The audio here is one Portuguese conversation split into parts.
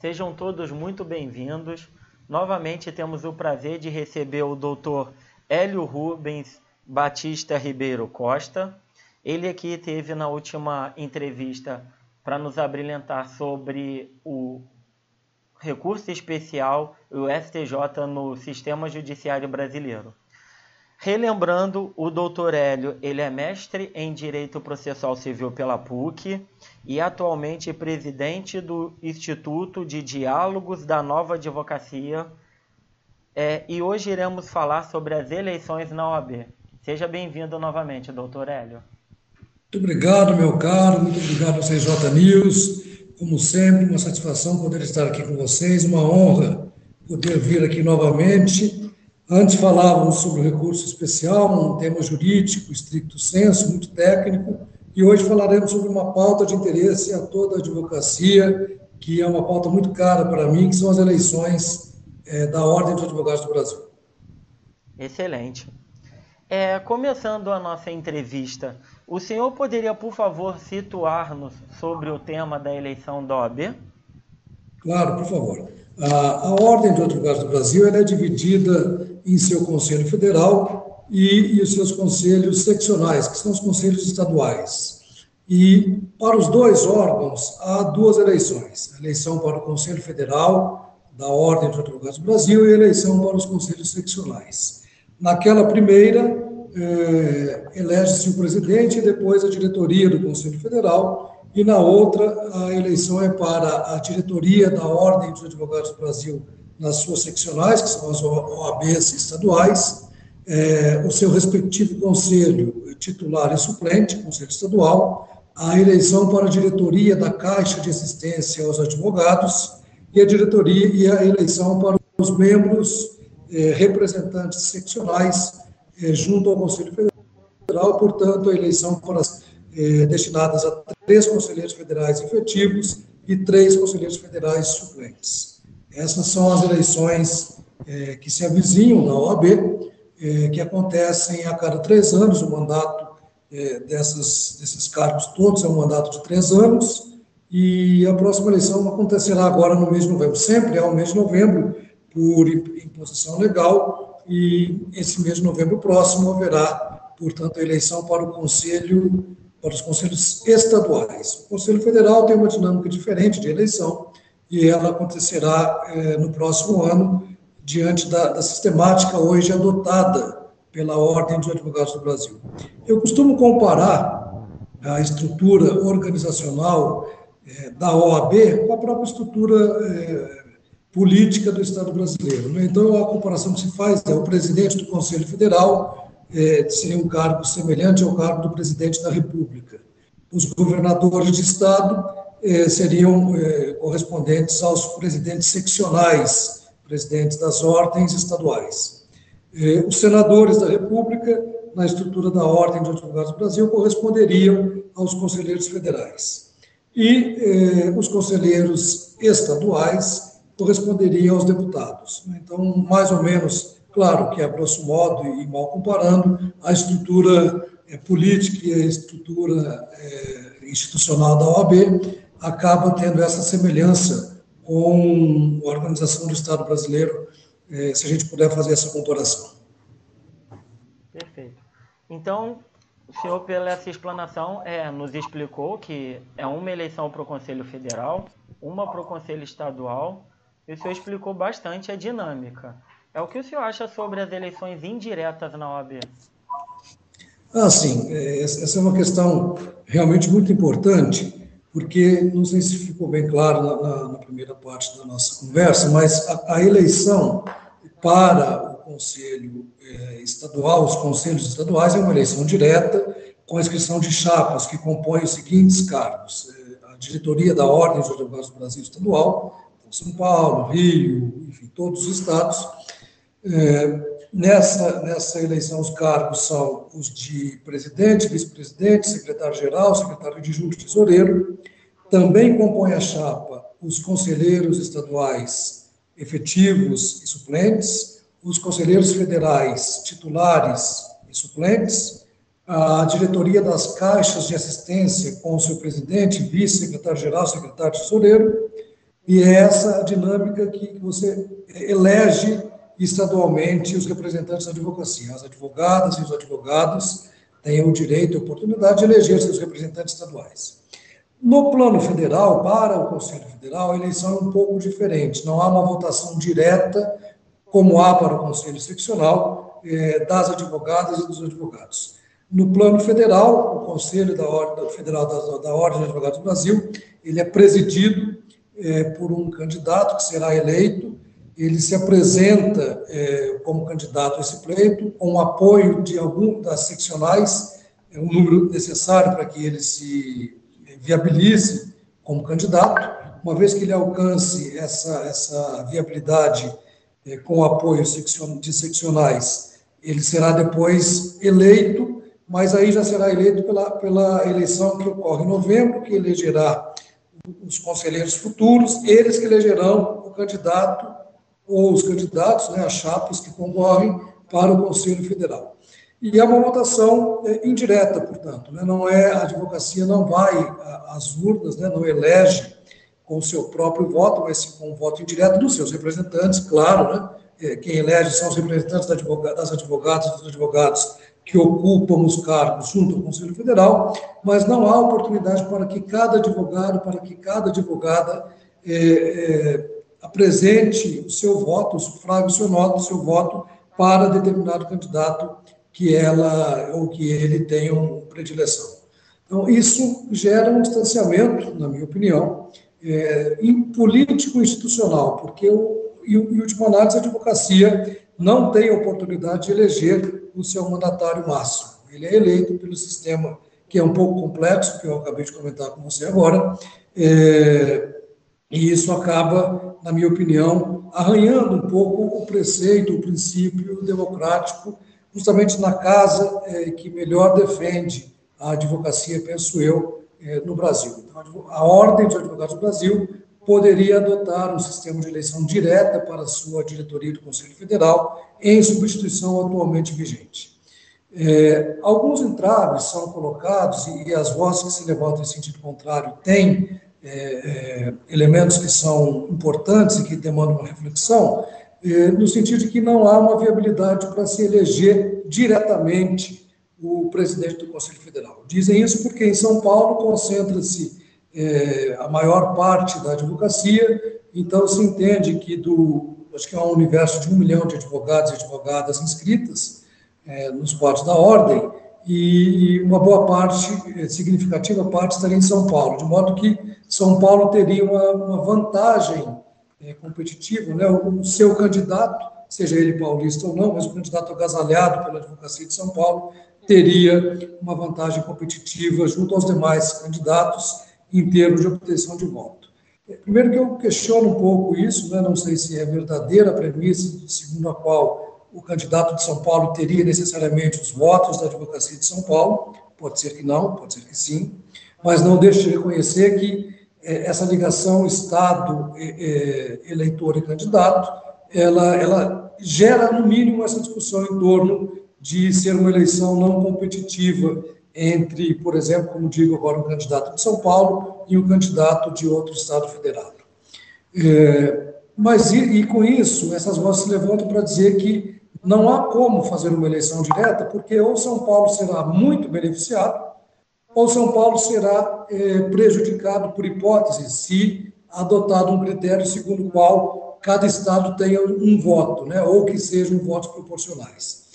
Sejam todos muito bem-vindos. Novamente temos o prazer de receber o Dr. Hélio Rubens Batista Ribeiro Costa. Ele aqui teve na última entrevista para nos abrilhantar sobre o recurso especial, o STJ, no sistema judiciário brasileiro. Relembrando, o doutor Hélio, ele é mestre em Direito Processual Civil pela PUC e atualmente presidente do Instituto de Diálogos da Nova Advocacia. É, e hoje iremos falar sobre as eleições na OAB. Seja bem-vindo novamente, doutor Hélio. Muito obrigado, meu caro, muito obrigado ao CJ News. Como sempre, uma satisfação poder estar aqui com vocês, uma honra poder vir aqui novamente Antes falávamos sobre o recurso especial, um tema jurídico, estricto senso, muito técnico, e hoje falaremos sobre uma pauta de interesse a toda a advocacia, que é uma pauta muito cara para mim, que são as eleições é, da Ordem dos Advogados do Brasil. Excelente. É, começando a nossa entrevista, o senhor poderia, por favor, situar-nos sobre o tema da eleição da OAB? Claro, por favor. A, a Ordem dos Advogados do Brasil é dividida em seu Conselho Federal e, e os seus conselhos seccionais, que são os conselhos estaduais. E para os dois órgãos há duas eleições: a eleição para o Conselho Federal da Ordem dos Advogados do Brasil e a eleição para os conselhos seccionais. Naquela primeira, eh, elege-se o presidente e depois a diretoria do Conselho Federal, e na outra, a eleição é para a diretoria da Ordem dos Advogados do Brasil nas suas seccionais, que são as OABs estaduais, é, o seu respectivo conselho titular e suplente, conselho estadual, a eleição para a diretoria da Caixa de Assistência aos Advogados. E a diretoria e a eleição para os membros é, representantes seccionais é, junto ao Conselho Federal, portanto, a eleição para é, destinadas a três conselheiros federais efetivos e três conselheiros federais suplentes. Essas são as eleições é, que se avizinham na OAB, é, que acontecem a cada três anos, o mandato dessas, desses cargos todos é um mandato de três anos, e a próxima eleição acontecerá agora no mês de novembro, sempre é o mês de novembro, por imposição legal, e esse mês de novembro próximo haverá, portanto, a eleição para o Conselho, para os conselhos estaduais. O Conselho Federal tem uma dinâmica diferente de eleição, e ela acontecerá é, no próximo ano, diante da, da, sistemática hoje adotada pela Ordem dos Advogados do Brasil. Eu costumo comparar a estrutura organizacional é, da OAB com a própria estrutura é, política do Estado brasileiro. Né? Então, a comparação que se faz é o presidente do Conselho Federal é, seria um cargo semelhante ao cargo do presidente da República. Os governadores de Estado eh, seriam eh, correspondentes aos presidentes seccionais, presidentes das ordens estaduais. Eh, os senadores da República, na estrutura da Ordem de Advogados do Brasil, corresponderiam aos conselheiros federais. E os conselheiros estaduais corresponderiam aos deputados. Então, mais ou menos, claro que a grosso modo e mal comparando, a estrutura política e a estrutura institucional da OAB acaba tendo essa semelhança com a organização do Estado brasileiro, eh, se a gente puder fazer essa comparação. Perfeito. Então, o senhor, pela essa explanação, é, nos explicou que é uma eleição para o Conselho Federal, uma para o Conselho Estadual, e o senhor explicou bastante a dinâmica. É o que o senhor acha sobre as eleições indiretas na OAB? Ah, sim. Eh, essa é uma questão realmente muito importante porque não sei se ficou bem claro na, na, na primeira parte da nossa conversa, mas a, a eleição para o Conselho eh, Estadual, os conselhos estaduais, é uma eleição direta, com a inscrição de chapas que compõem os seguintes cargos: eh, a diretoria da Ordem dos Advogados do Brasil Estadual, São Paulo, Rio, enfim, todos os estados. Eh, Nessa, nessa eleição, os cargos são os de presidente, vice-presidente, secretário-geral, secretário adjunto tesoureiro. Também compõe a chapa os conselheiros estaduais efetivos e suplentes, os conselheiros federais titulares e suplentes, a diretoria das caixas de assistência com o seu presidente, vice-secretário-geral, secretário tesoureiro, E é essa dinâmica que você elege estadualmente os representantes da advocacia. As advogadas e os advogados têm o direito e a oportunidade de eleger seus representantes estaduais. No plano federal, para o Conselho Federal, a eleição é um pouco diferente. Não há uma votação direta, como há para o Conselho Seccional, eh, das advogadas e dos advogados. No plano federal, o Conselho da Ordem Federal da, da Ordem de Advogados do Brasil, ele é presidido eh, por um candidato que será eleito ele se apresenta é, como candidato a esse pleito, com o apoio de algum das seccionais, é, um número necessário para que ele se viabilize como candidato. Uma vez que ele alcance essa, essa viabilidade é, com o apoio de seccionais, ele será depois eleito, mas aí já será eleito pela, pela eleição que ocorre em novembro, que elegerá os conselheiros futuros, eles que elegerão o candidato ou os candidatos, né, as chapas que concorrem para o Conselho Federal. E é uma votação é, indireta, portanto, né, não é a advocacia não vai às urnas, né, não elege com o seu próprio voto, mas com o voto indireto dos seus representantes, claro, né, é, quem elege são os representantes das advogadas dos advogados que ocupam os cargos junto ao Conselho Federal, mas não há oportunidade para que cada advogado, para que cada advogada é, apresente o seu voto, o sufrágio, o seu voto, o seu voto para determinado candidato que ela ou que ele tenha uma predileção. Então, isso gera um distanciamento, na minha opinião, é, político-institucional, porque, o, em última análise, a advocacia não tem oportunidade de eleger o seu mandatário máximo. Ele é eleito pelo sistema que é um pouco complexo, que eu acabei de comentar com você agora, é, e isso acaba, na minha opinião, arranhando um pouco o preceito, o princípio democrático, justamente na casa é, que melhor defende a advocacia, penso eu, é, no Brasil. Então, a Ordem de Advogados do Brasil poderia adotar um sistema de eleição direta para sua diretoria do Conselho Federal, em substituição atualmente vigente. É, alguns entraves são colocados, e, e as vozes que se levantam em sentido contrário têm é, é, elementos que são importantes e que demandam uma reflexão, é, no sentido de que não há uma viabilidade para se eleger diretamente o presidente do Conselho Federal. Dizem isso porque em São Paulo concentra-se é, a maior parte da advocacia, então se entende que do, acho que é um universo de um milhão de advogados e advogadas inscritas é, nos quadros da ordem, e uma boa parte, é, significativa parte, estaria em São Paulo, de modo que São Paulo teria uma, uma vantagem é, competitiva, né? o seu candidato, seja ele paulista ou não, mas o candidato agasalhado pela advocacia de São Paulo, teria uma vantagem competitiva junto aos demais candidatos em termos de obtenção de voto. É, primeiro que eu questiono um pouco isso, né? não sei se é verdadeira a premissa segundo a qual o candidato de São Paulo teria necessariamente os votos da advocacia de São Paulo, pode ser que não, pode ser que sim, mas não deixe de reconhecer que é, essa ligação Estado, é, eleitor e candidato, ela, ela gera, no mínimo, essa discussão em torno de ser uma eleição não competitiva entre, por exemplo, como digo agora, um candidato de São Paulo e um candidato de outro Estado federado. Mas, e, e, com isso, essas vozes se levantam para dizer que não há como fazer uma eleição direta, porque ou São Paulo será muito beneficiado, ou São Paulo será é, prejudicado por hipótese, se adotado um critério segundo o qual cada estado tenha um voto, né, ou que sejam votos proporcionais.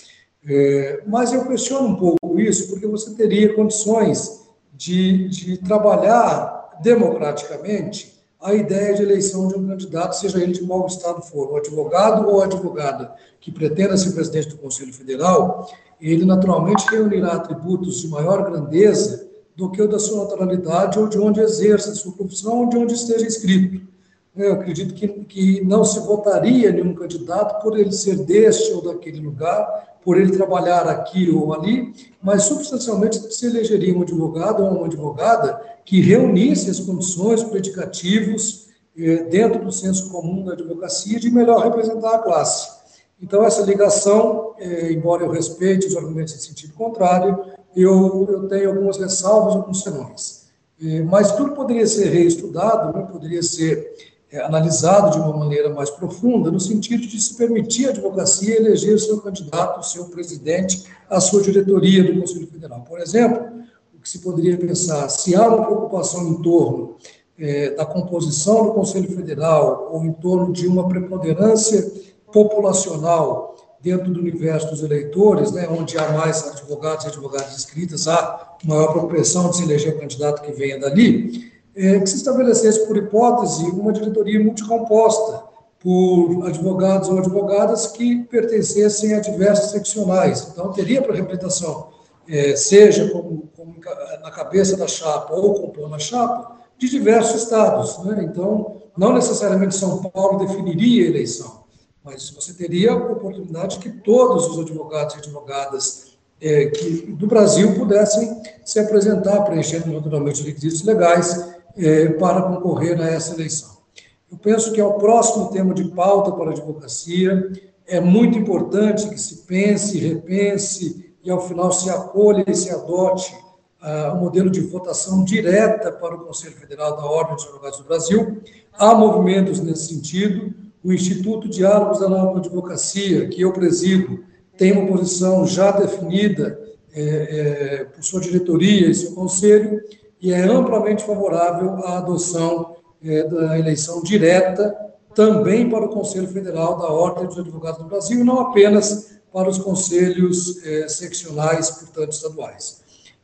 É, mas eu questiono um pouco isso, porque você teria condições de, de trabalhar democraticamente a ideia de eleição de um candidato, seja ele de qual estado for, o advogado ou advogada que pretenda ser presidente do Conselho Federal, ele naturalmente reunirá atributos de maior grandeza do que o da sua naturalidade ou de onde exerça a sua profissão ou de onde esteja inscrito. Eu acredito que, que não se votaria nenhum candidato por ele ser deste ou daquele lugar, por ele trabalhar aqui ou ali, mas substancialmente se elegeria um advogado ou uma advogada que reunisse as condições, predicativos, eh, dentro do senso comum da advocacia, de melhor representar a classe. Então, essa ligação, eh, embora eu respeite os argumentos em sentido contrário, eu, eu tenho algumas ressalvas, alguns senões. Eh, mas tudo poderia ser reestudado, né, poderia ser analisado de uma maneira mais profunda, no sentido de se permitir à advocacia eleger seu candidato, seu presidente, a sua diretoria do Conselho Federal. Por exemplo, o que se poderia pensar, se há uma preocupação em torno é, da composição do Conselho Federal ou em torno de uma preponderância populacional dentro do universo dos eleitores, né, onde há mais advogados e advogadas inscritas, há maior propensão de se eleger o candidato que venha dali, é, que se estabelecesse, por hipótese, uma diretoria multicomposta por advogados ou advogadas que pertencessem a diversas seccionais. Então, teria para representação, é, seja como, como, na cabeça da chapa ou compondo a chapa, de diversos estados. Né? Então, não necessariamente São Paulo definiria a eleição, mas você teria a oportunidade que todos os advogados e advogadas é, que, do Brasil pudessem se apresentar, preenchendo naturalmente os requisitos legais é, para concorrer a essa eleição. Eu penso que é o próximo tema de pauta para a advocacia. É muito importante que se pense, repense e, ao final, se acolha e se adote uh, um modelo de votação direta para o Conselho Federal da Ordem dos Advogados do Brasil. Há movimentos nesse sentido. O Instituto Diálogos da Nova Advocacia, que eu presido, tem uma posição já definida é, é, por sua diretoria e seu conselho, e é amplamente favorável à adoção é, da eleição direta também para o Conselho Federal da Ordem dos Advogados do Brasil, não apenas para os conselhos é, seccionais, portanto, estaduais.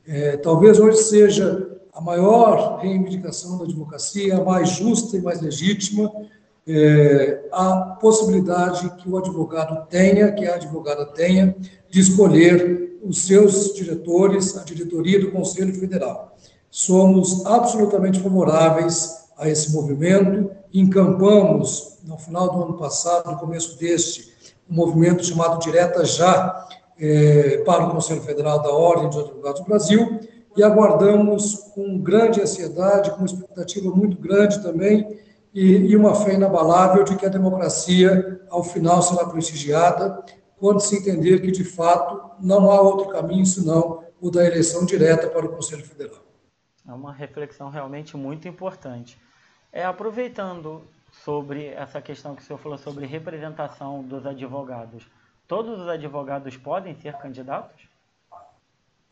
É, talvez hoje seja a maior reivindicação da advocacia, a mais justa e mais legítima, é, a possibilidade que o advogado tenha, que a advogada tenha, de escolher os seus diretores, a diretoria do Conselho Federal. Somos absolutamente favoráveis a esse movimento. Encampamos, no final do ano passado, no começo deste, um movimento chamado Direta Já, é, para o Conselho Federal da Ordem dos Advogados do Brasil, e aguardamos com grande ansiedade, com uma expectativa muito grande também, e, e uma fé inabalável de que a democracia, ao final, será prestigiada, quando se entender que, de fato, não há outro caminho senão o da eleição direta para o Conselho Federal. É uma reflexão realmente muito importante. É, aproveitando sobre essa questão que o senhor falou sobre representação dos advogados, todos os advogados podem ser candidatos?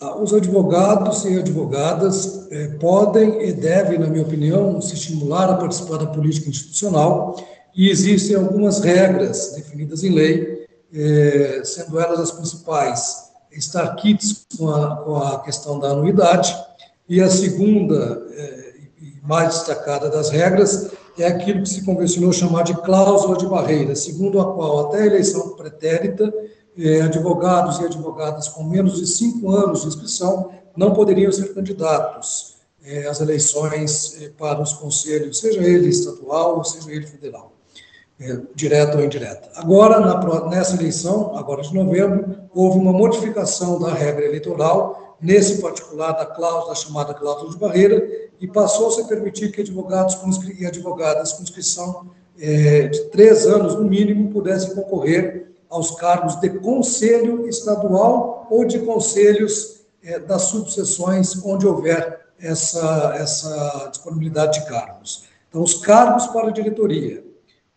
Ah, os advogados e advogadas eh, podem e devem, na minha opinião, se estimular a participar da política institucional e existem algumas regras definidas em lei, eh, sendo elas as principais, estar quites com a, com a questão da anuidade, e a segunda, é, e mais destacada das regras, é aquilo que se convencionou chamar de cláusula de barreira, segundo a qual, até a eleição pretérita, é, advogados e advogadas com menos de cinco anos de inscrição não poderiam ser candidatos é, às eleições para os conselhos, seja ele estadual seja ele federal, direta ou indireta. Agora, na, nessa eleição, agora de novembro, houve uma modificação da regra eleitoral nesse particular da cláusula, chamada cláusula de barreira, e passou-se a permitir que advogados e advogadas com inscrição é, de três anos, no mínimo, pudessem concorrer aos cargos de conselho estadual ou de conselhos é, das subseções onde houver essa, essa disponibilidade de cargos. Então, os cargos para a diretoria,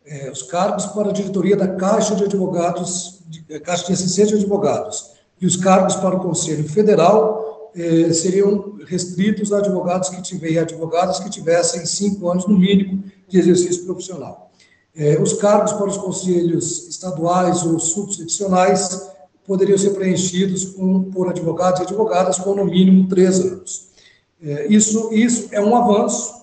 é, os cargos para a diretoria da Caixa de Advogados, de, Caixa de Assistência de Advogados, e os cargos para o Conselho Federal eh, seriam restritos a advogados que tiverem advogadas que tivessem cinco anos no mínimo de exercício profissional. Eh, os cargos para os conselhos estaduais ou subseccionais poderiam ser preenchidos com, por advogados e advogadas com no mínimo três anos. Eh, isso, isso é um avanço,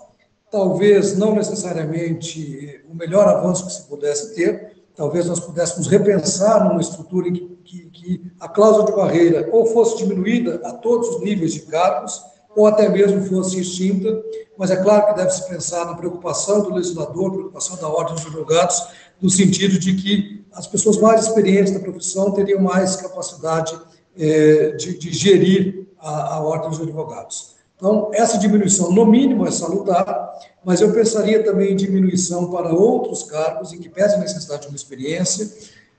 talvez não necessariamente o melhor avanço que se pudesse ter, talvez nós pudéssemos repensar numa estrutura em que, que, que, a cláusula de barreira ou fosse diminuída a todos os níveis de cargos, ou até mesmo fosse extinta, mas é claro que deve-se pensar na preocupação do legislador, preocupação da ordem dos advogados, no sentido de que as pessoas mais experientes da profissão teriam mais capacidade é, de, de, gerir a, a ordem dos advogados. Então, essa diminuição, no mínimo, é salutar, mas eu pensaria também em diminuição para outros cargos em que pese a necessidade de uma experiência,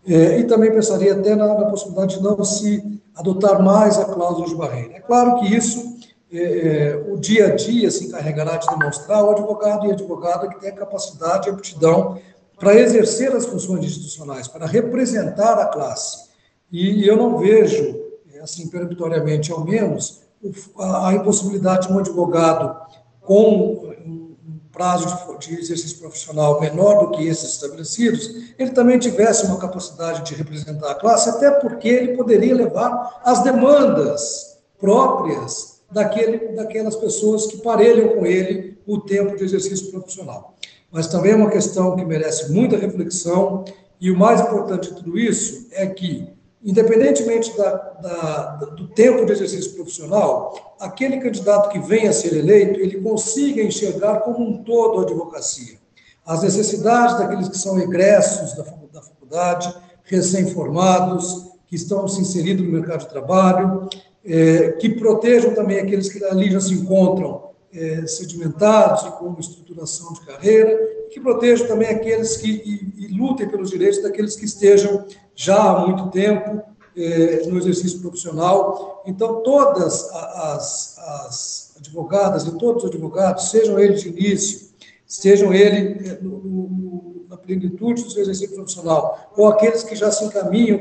é, e também pensaria até na, na, possibilidade de não se adotar mais a cláusula de barreira. É claro que isso é, o dia a dia se encarregará de demonstrar ao advogado e advogada que tem a capacidade e aptidão para exercer as funções institucionais, para representar a classe. E eu não vejo, assim, peremptoriamente ao menos, a impossibilidade de um advogado com um prazo de exercício profissional menor do que esses estabelecidos, ele também tivesse uma capacidade de representar a classe, até porque ele poderia levar as demandas próprias daquele, daquelas pessoas que parelham com ele o tempo de exercício profissional. Mas também é uma questão que merece muita reflexão, e o mais importante de tudo isso é que, independentemente da, da, do tempo de exercício profissional, aquele candidato que venha a ser eleito, ele consiga enxergar como um todo a advocacia. As necessidades daqueles que são egressos da, da faculdade, recém-formados, que estão se inserindo no mercado de trabalho, é, que protejam também aqueles que ali já se encontram é, sedimentados e com uma estruturação de carreira, que protejam também aqueles que e, e lutem pelos direitos daqueles que estejam já há muito tempo é, no exercício profissional. Então, todas as, as advogadas e todos os advogados, sejam eles de início, sejam eles é, no, no, na plenitude do seu exercício profissional, ou aqueles que já se encaminham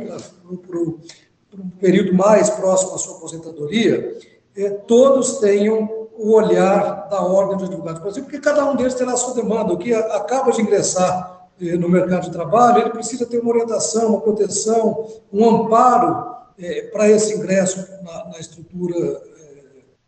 para um período mais próximo à sua aposentadoria, é, todos tenham o olhar da Ordem dos Advogados do Brasil, porque cada um deles terá a sua demanda. O que acaba de ingressar é, no mercado de trabalho, ele precisa ter uma orientação, uma proteção, um amparo é, para esse ingresso na, na estrutura é,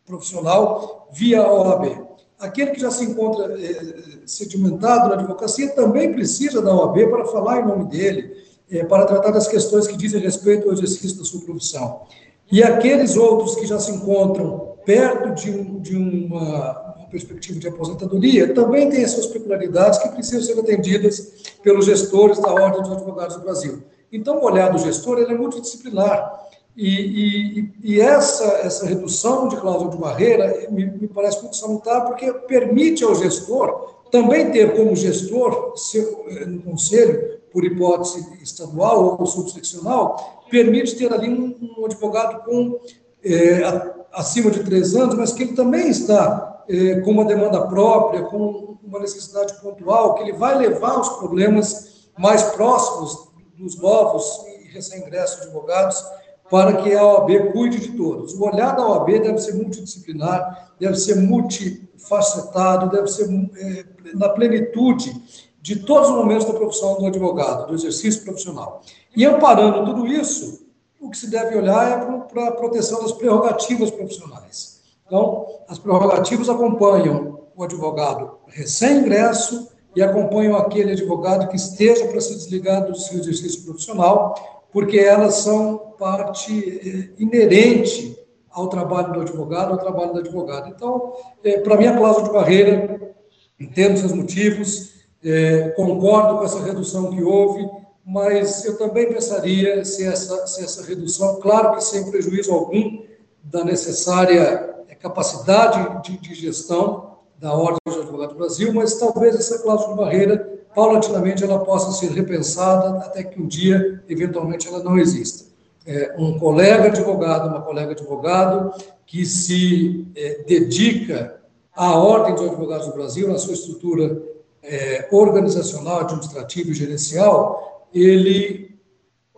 profissional via OAB. Aquele que já se encontra é, sedimentado na advocacia também precisa da OAB para falar em nome dele, é, para tratar das questões que dizem respeito ao exercício da sua profissão. E aqueles outros que já se encontram perto de, um, de uma, uma, perspectiva de aposentadoria também têm as suas peculiaridades que precisam ser atendidas pelos gestores da Ordem dos Advogados do Brasil. Então, o olhar do gestor é multidisciplinar. E, e, e, essa, essa redução de cláusula de barreira me, me, parece muito salutar, porque permite ao gestor também ter como gestor, seu, eh, no conselho, por hipótese estadual ou subseccional, permite ter ali um, um advogado com é, acima de três anos, mas que ele também está é, com uma demanda própria, com uma necessidade pontual, que ele vai levar os problemas mais próximos dos novos e recém-ingressos advogados para que a OAB cuide de todos. O olhar da OAB deve ser multidisciplinar, deve ser multifacetado, deve ser é, na plenitude de todos os momentos da profissão do advogado, do exercício profissional. E amparando tudo isso, o que se deve olhar é para a proteção das prerrogativas profissionais. Então, as prerrogativas acompanham o advogado recém-ingresso e acompanham aquele advogado que esteja para se desligar do seu exercício profissional, porque elas são parte eh, inerente ao trabalho do advogado, ao trabalho do advogado. Então, eh, para mim, a cláusula de barreira, entendo seus motivos, é, concordo com essa redução que houve, mas eu também pensaria se essa, se essa redução, claro que sem prejuízo algum da necessária é, capacidade de, de gestão da Ordem dos Advogados do Brasil, mas talvez essa cláusula de barreira, paulatinamente, ela possa ser repensada até que um dia, eventualmente, ela não exista. É, um colega advogado, uma colega advogado que se é, dedica à Ordem dos Advogados do Brasil, na sua estrutura é, organizacional, administrativo e gerencial, ele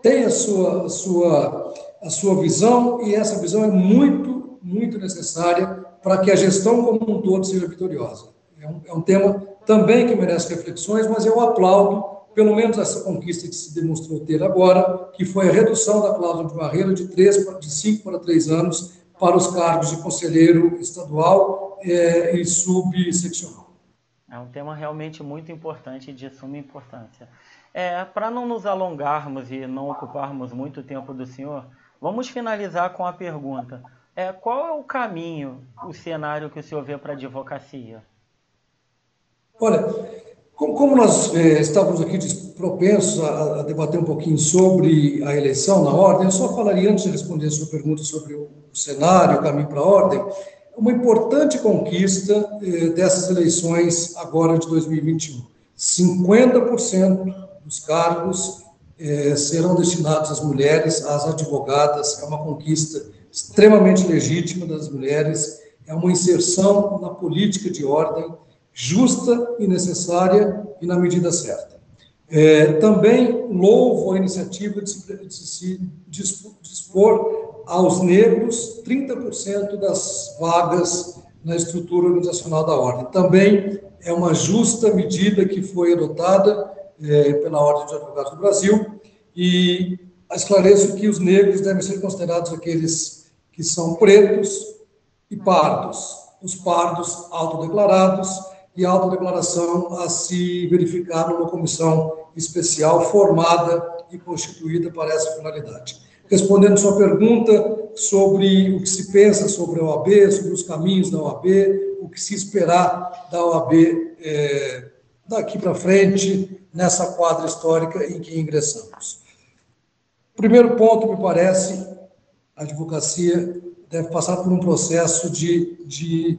tem a sua, a, sua, a sua visão e essa visão é muito, muito necessária para que a gestão como um todo seja vitoriosa. É um, é um tema também que merece reflexões, mas eu aplaudo pelo menos essa conquista que se demonstrou ter agora, que foi a redução da cláusula de barreira de, três, de cinco para três anos para os cargos de conselheiro estadual é, e subseccional. É um tema realmente muito importante e de suma importância. É, Para não nos alongarmos e não ocuparmos muito tempo do senhor, vamos finalizar com a pergunta: é, qual é o caminho, o cenário que o senhor vê para a advocacia? Olha, como nós é, estávamos aqui propensos a, a, debater um pouquinho sobre a eleição na ordem, eu só falaria, antes de responder a sua pergunta sobre o cenário, o caminho para a ordem, uma importante conquista eh, dessas eleições agora de 2021. 50% dos cargos eh, serão destinados às mulheres, às advogadas, é uma conquista extremamente legítima das mulheres é uma inserção na política de ordem justa e necessária e na medida certa. É, também louvo a iniciativa de se, de se dispor aos negros 30% das vagas na estrutura organizacional da ordem. Também é uma justa medida que foi adotada é, pela Ordem dos Advogados do Brasil e esclareço que os negros devem ser considerados aqueles que são pretos e pardos. Os pardos autodeclarados e autodeclaração a se verificar numa comissão especial formada e constituída para essa finalidade. Respondendo sua pergunta sobre o que se pensa sobre a OAB, sobre os caminhos da OAB, o que se esperar da OAB é, daqui para frente, nessa quadra histórica em que ingressamos. Primeiro ponto, me parece, a advocacia deve passar por um processo de, de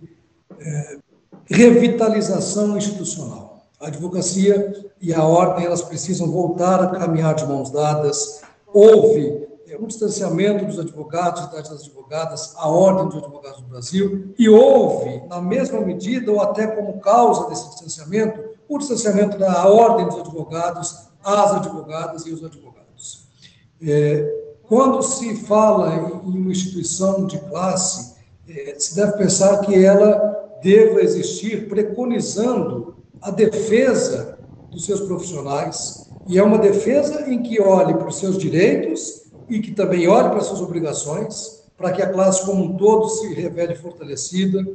é, revitalização institucional. A advocacia e a ordem elas precisam voltar a caminhar de mãos dadas. Houve é, um distanciamento dos advogados das advogadas à ordem dos advogados do Brasil e houve, na mesma medida ou até como causa desse distanciamento, o distanciamento da ordem dos advogados às advogadas e os advogados. É, quando se fala em uma instituição de classe, é, se deve pensar que ela deva existir preconizando a defesa dos seus profissionais, e é uma defesa em que olhe para os seus direitos e que também olhe para as suas obrigações, para que a classe como um todo se revele fortalecida.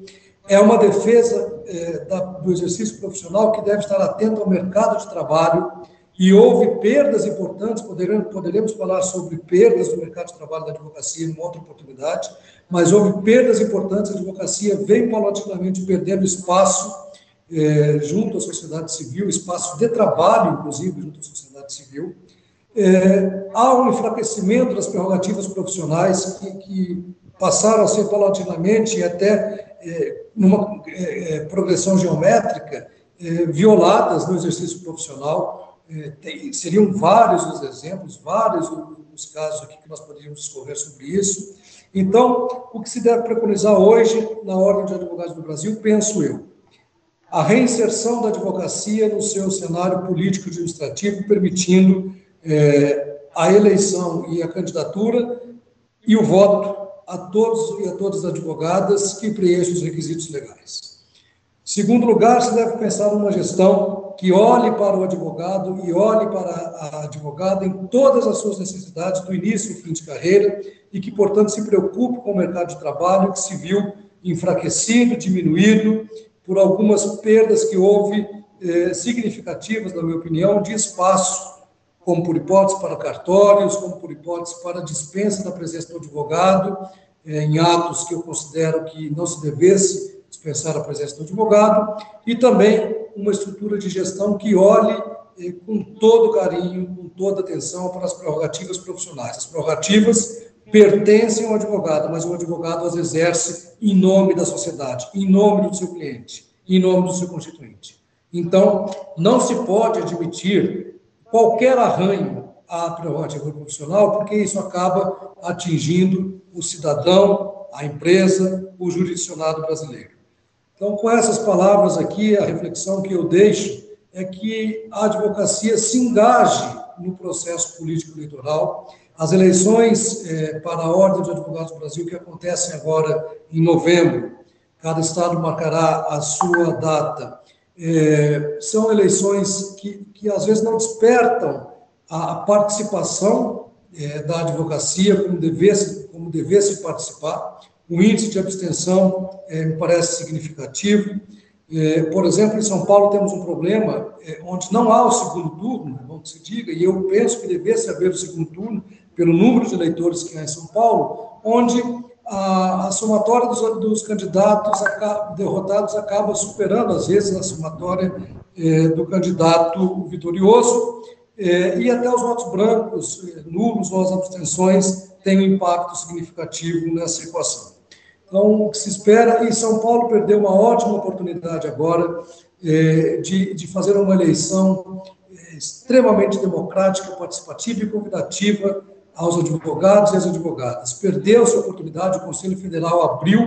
É uma defesa é, da, do exercício profissional que deve estar atento ao mercado de trabalho, e houve perdas importantes, poderemos, poderemos falar sobre perdas no mercado de trabalho da advocacia em outra oportunidade, mas houve perdas importantes, a advocacia vem paulatinamente perdendo espaço é, junto à sociedade civil, espaço de trabalho, inclusive, junto à sociedade civil. É, há um enfraquecimento das prerrogativas profissionais que, que passaram a ser paulatinamente e até é, numa progressão geométrica violadas no exercício profissional. Tem, seriam vários os exemplos, vários os casos aqui que nós poderíamos discorrer sobre isso. Então, o que se deve preconizar hoje na Ordem de Advogados do Brasil, penso eu, a reinserção da advocacia no seu cenário político-administrativo, permitindo é, a eleição e a candidatura e o voto a todos e a todas as advogadas que preenchem os requisitos legais. Segundo lugar, se deve pensar numa gestão que olhe para o advogado e olhe para a advogada em todas as suas necessidades, do início ao fim de carreira, e que, portanto, se preocupe com o mercado de trabalho que se viu enfraquecido, diminuído por algumas perdas que houve eh, significativas, na minha opinião, de espaço, como por hipótese para cartórios, como por hipótese para dispensa da presença do advogado, eh, em atos que eu considero que não se devesse dispensar a presença do advogado, e também uma estrutura de gestão que olhe eh, com todo carinho, com toda atenção para as prerrogativas profissionais. As prerrogativas pertencem ao advogado, mas o advogado as exerce em nome da sociedade, em nome do seu cliente, em nome do seu constituinte. Então, não se pode admitir qualquer arranho à prerrogativa profissional, porque isso acaba atingindo o cidadão, a empresa, o jurisdicionado brasileiro. Então, com essas palavras aqui, a reflexão que eu deixo é que a advocacia se engaje no processo político eleitoral as eleições é, para a Ordem dos Advogados do Brasil, que acontecem agora em novembro, cada estado marcará a sua data. É, são eleições que, que às vezes não despertam a, participação é, da advocacia como devesse, como devesse participar. O índice de abstenção é, me parece significativo. É, por exemplo, em São Paulo temos um problema é, onde não há o segundo turno, bom que se diga, e eu penso que devesse haver o segundo turno, pelo número de eleitores que há em São Paulo, onde a, a somatória dos, dos candidatos derrotados acaba superando, às vezes, a somatória eh, do candidato vitorioso, eh, e até os votos brancos, eh, nulos ou as abstenções têm um impacto significativo nessa equação. Então, o que se espera, e São Paulo perdeu uma ótima oportunidade agora de, de fazer uma eleição extremamente democrática, participativa e convidativa aos advogados e às advogadas. Perdeu-se a oportunidade, o Conselho Federal abriu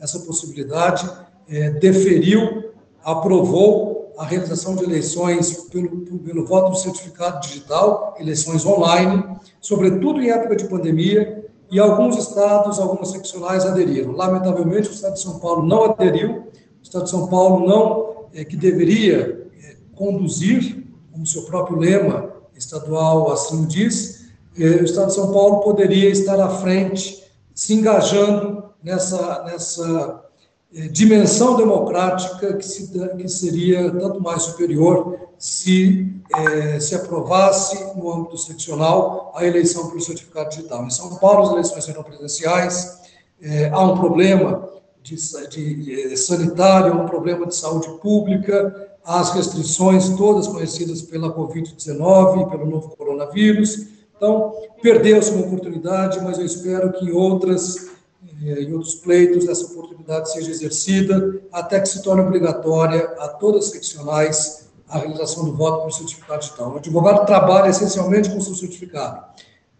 essa possibilidade, é, deferiu, aprovou a realização de eleições pelo, pelo voto do certificado digital, eleições online, sobretudo em época de pandemia, e alguns estados, algumas seccionais aderiram. Lamentavelmente, o estado de São Paulo não aderiu, o estado de São Paulo não, é, que deveria é, conduzir, como seu próprio lema estadual assim diz, o estado de São Paulo poderia estar à frente, se engajando nessa, nessa é, dimensão democrática que, se, que seria tanto mais superior se é, se aprovasse no âmbito seccional a eleição pelo certificado digital. Em São Paulo, as eleições serão presenciais, é, há um problema de, de, sanitário, há um problema de saúde pública, há as restrições todas conhecidas pela Covid-19 e pelo novo coronavírus. Então, perdeu-se uma oportunidade, mas eu espero que em outras é, em outros pleitos essa oportunidade seja exercida até que se torne obrigatória a todas as seccionais a realização do voto por certificado digital. O advogado trabalha essencialmente com seu certificado,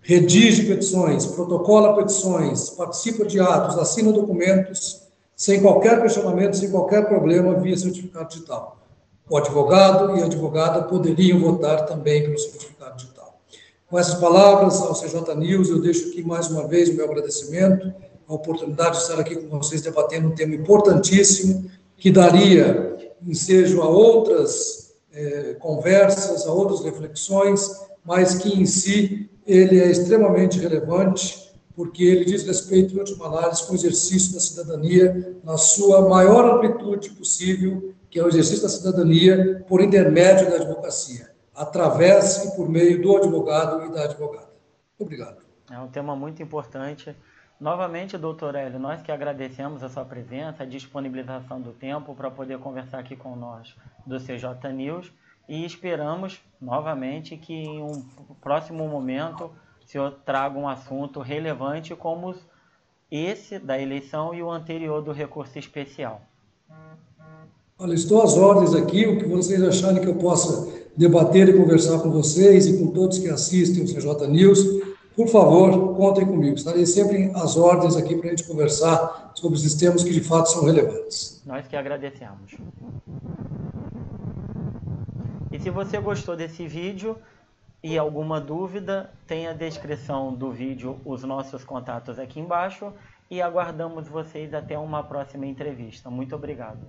redige petições, protocola petições, participa de atos, assina documentos, sem qualquer questionamento, sem qualquer problema, via certificado digital. O advogado e a advogada poderiam votar também pelo certificado digital. Com essas palavras, ao CJ News, eu deixo aqui mais uma vez o meu agradecimento, a oportunidade de estar aqui com vocês debatendo um tema importantíssimo, que daria ensejo a outras é, conversas, a outras reflexões, mas que em si ele é extremamente relevante, porque ele diz respeito, em última análise, com o exercício da cidadania na sua maior amplitude possível, que é o exercício da cidadania por intermédio da advocacia, através e por meio do advogado e da advogada. Obrigado. É um tema muito importante. Novamente, doutor Hélio, nós que agradecemos a sua presença, a disponibilização do tempo para poder conversar aqui com nós do CJ News e esperamos novamente que em um próximo momento o senhor traga um assunto relevante como esse da eleição e o anterior do recurso especial. Olha, estou às ordens aqui, o que vocês acharem que eu possa debater e conversar com vocês e com todos que assistem o CJ News, por favor, contem comigo. Estarei sempre às ordens aqui para a gente conversar sobre os sistemas que de fato são relevantes. Nós que agradecemos. E se você gostou desse vídeo e alguma dúvida, tem a descrição do vídeo os nossos contatos aqui embaixo e aguardamos vocês até uma próxima entrevista. Muito obrigado.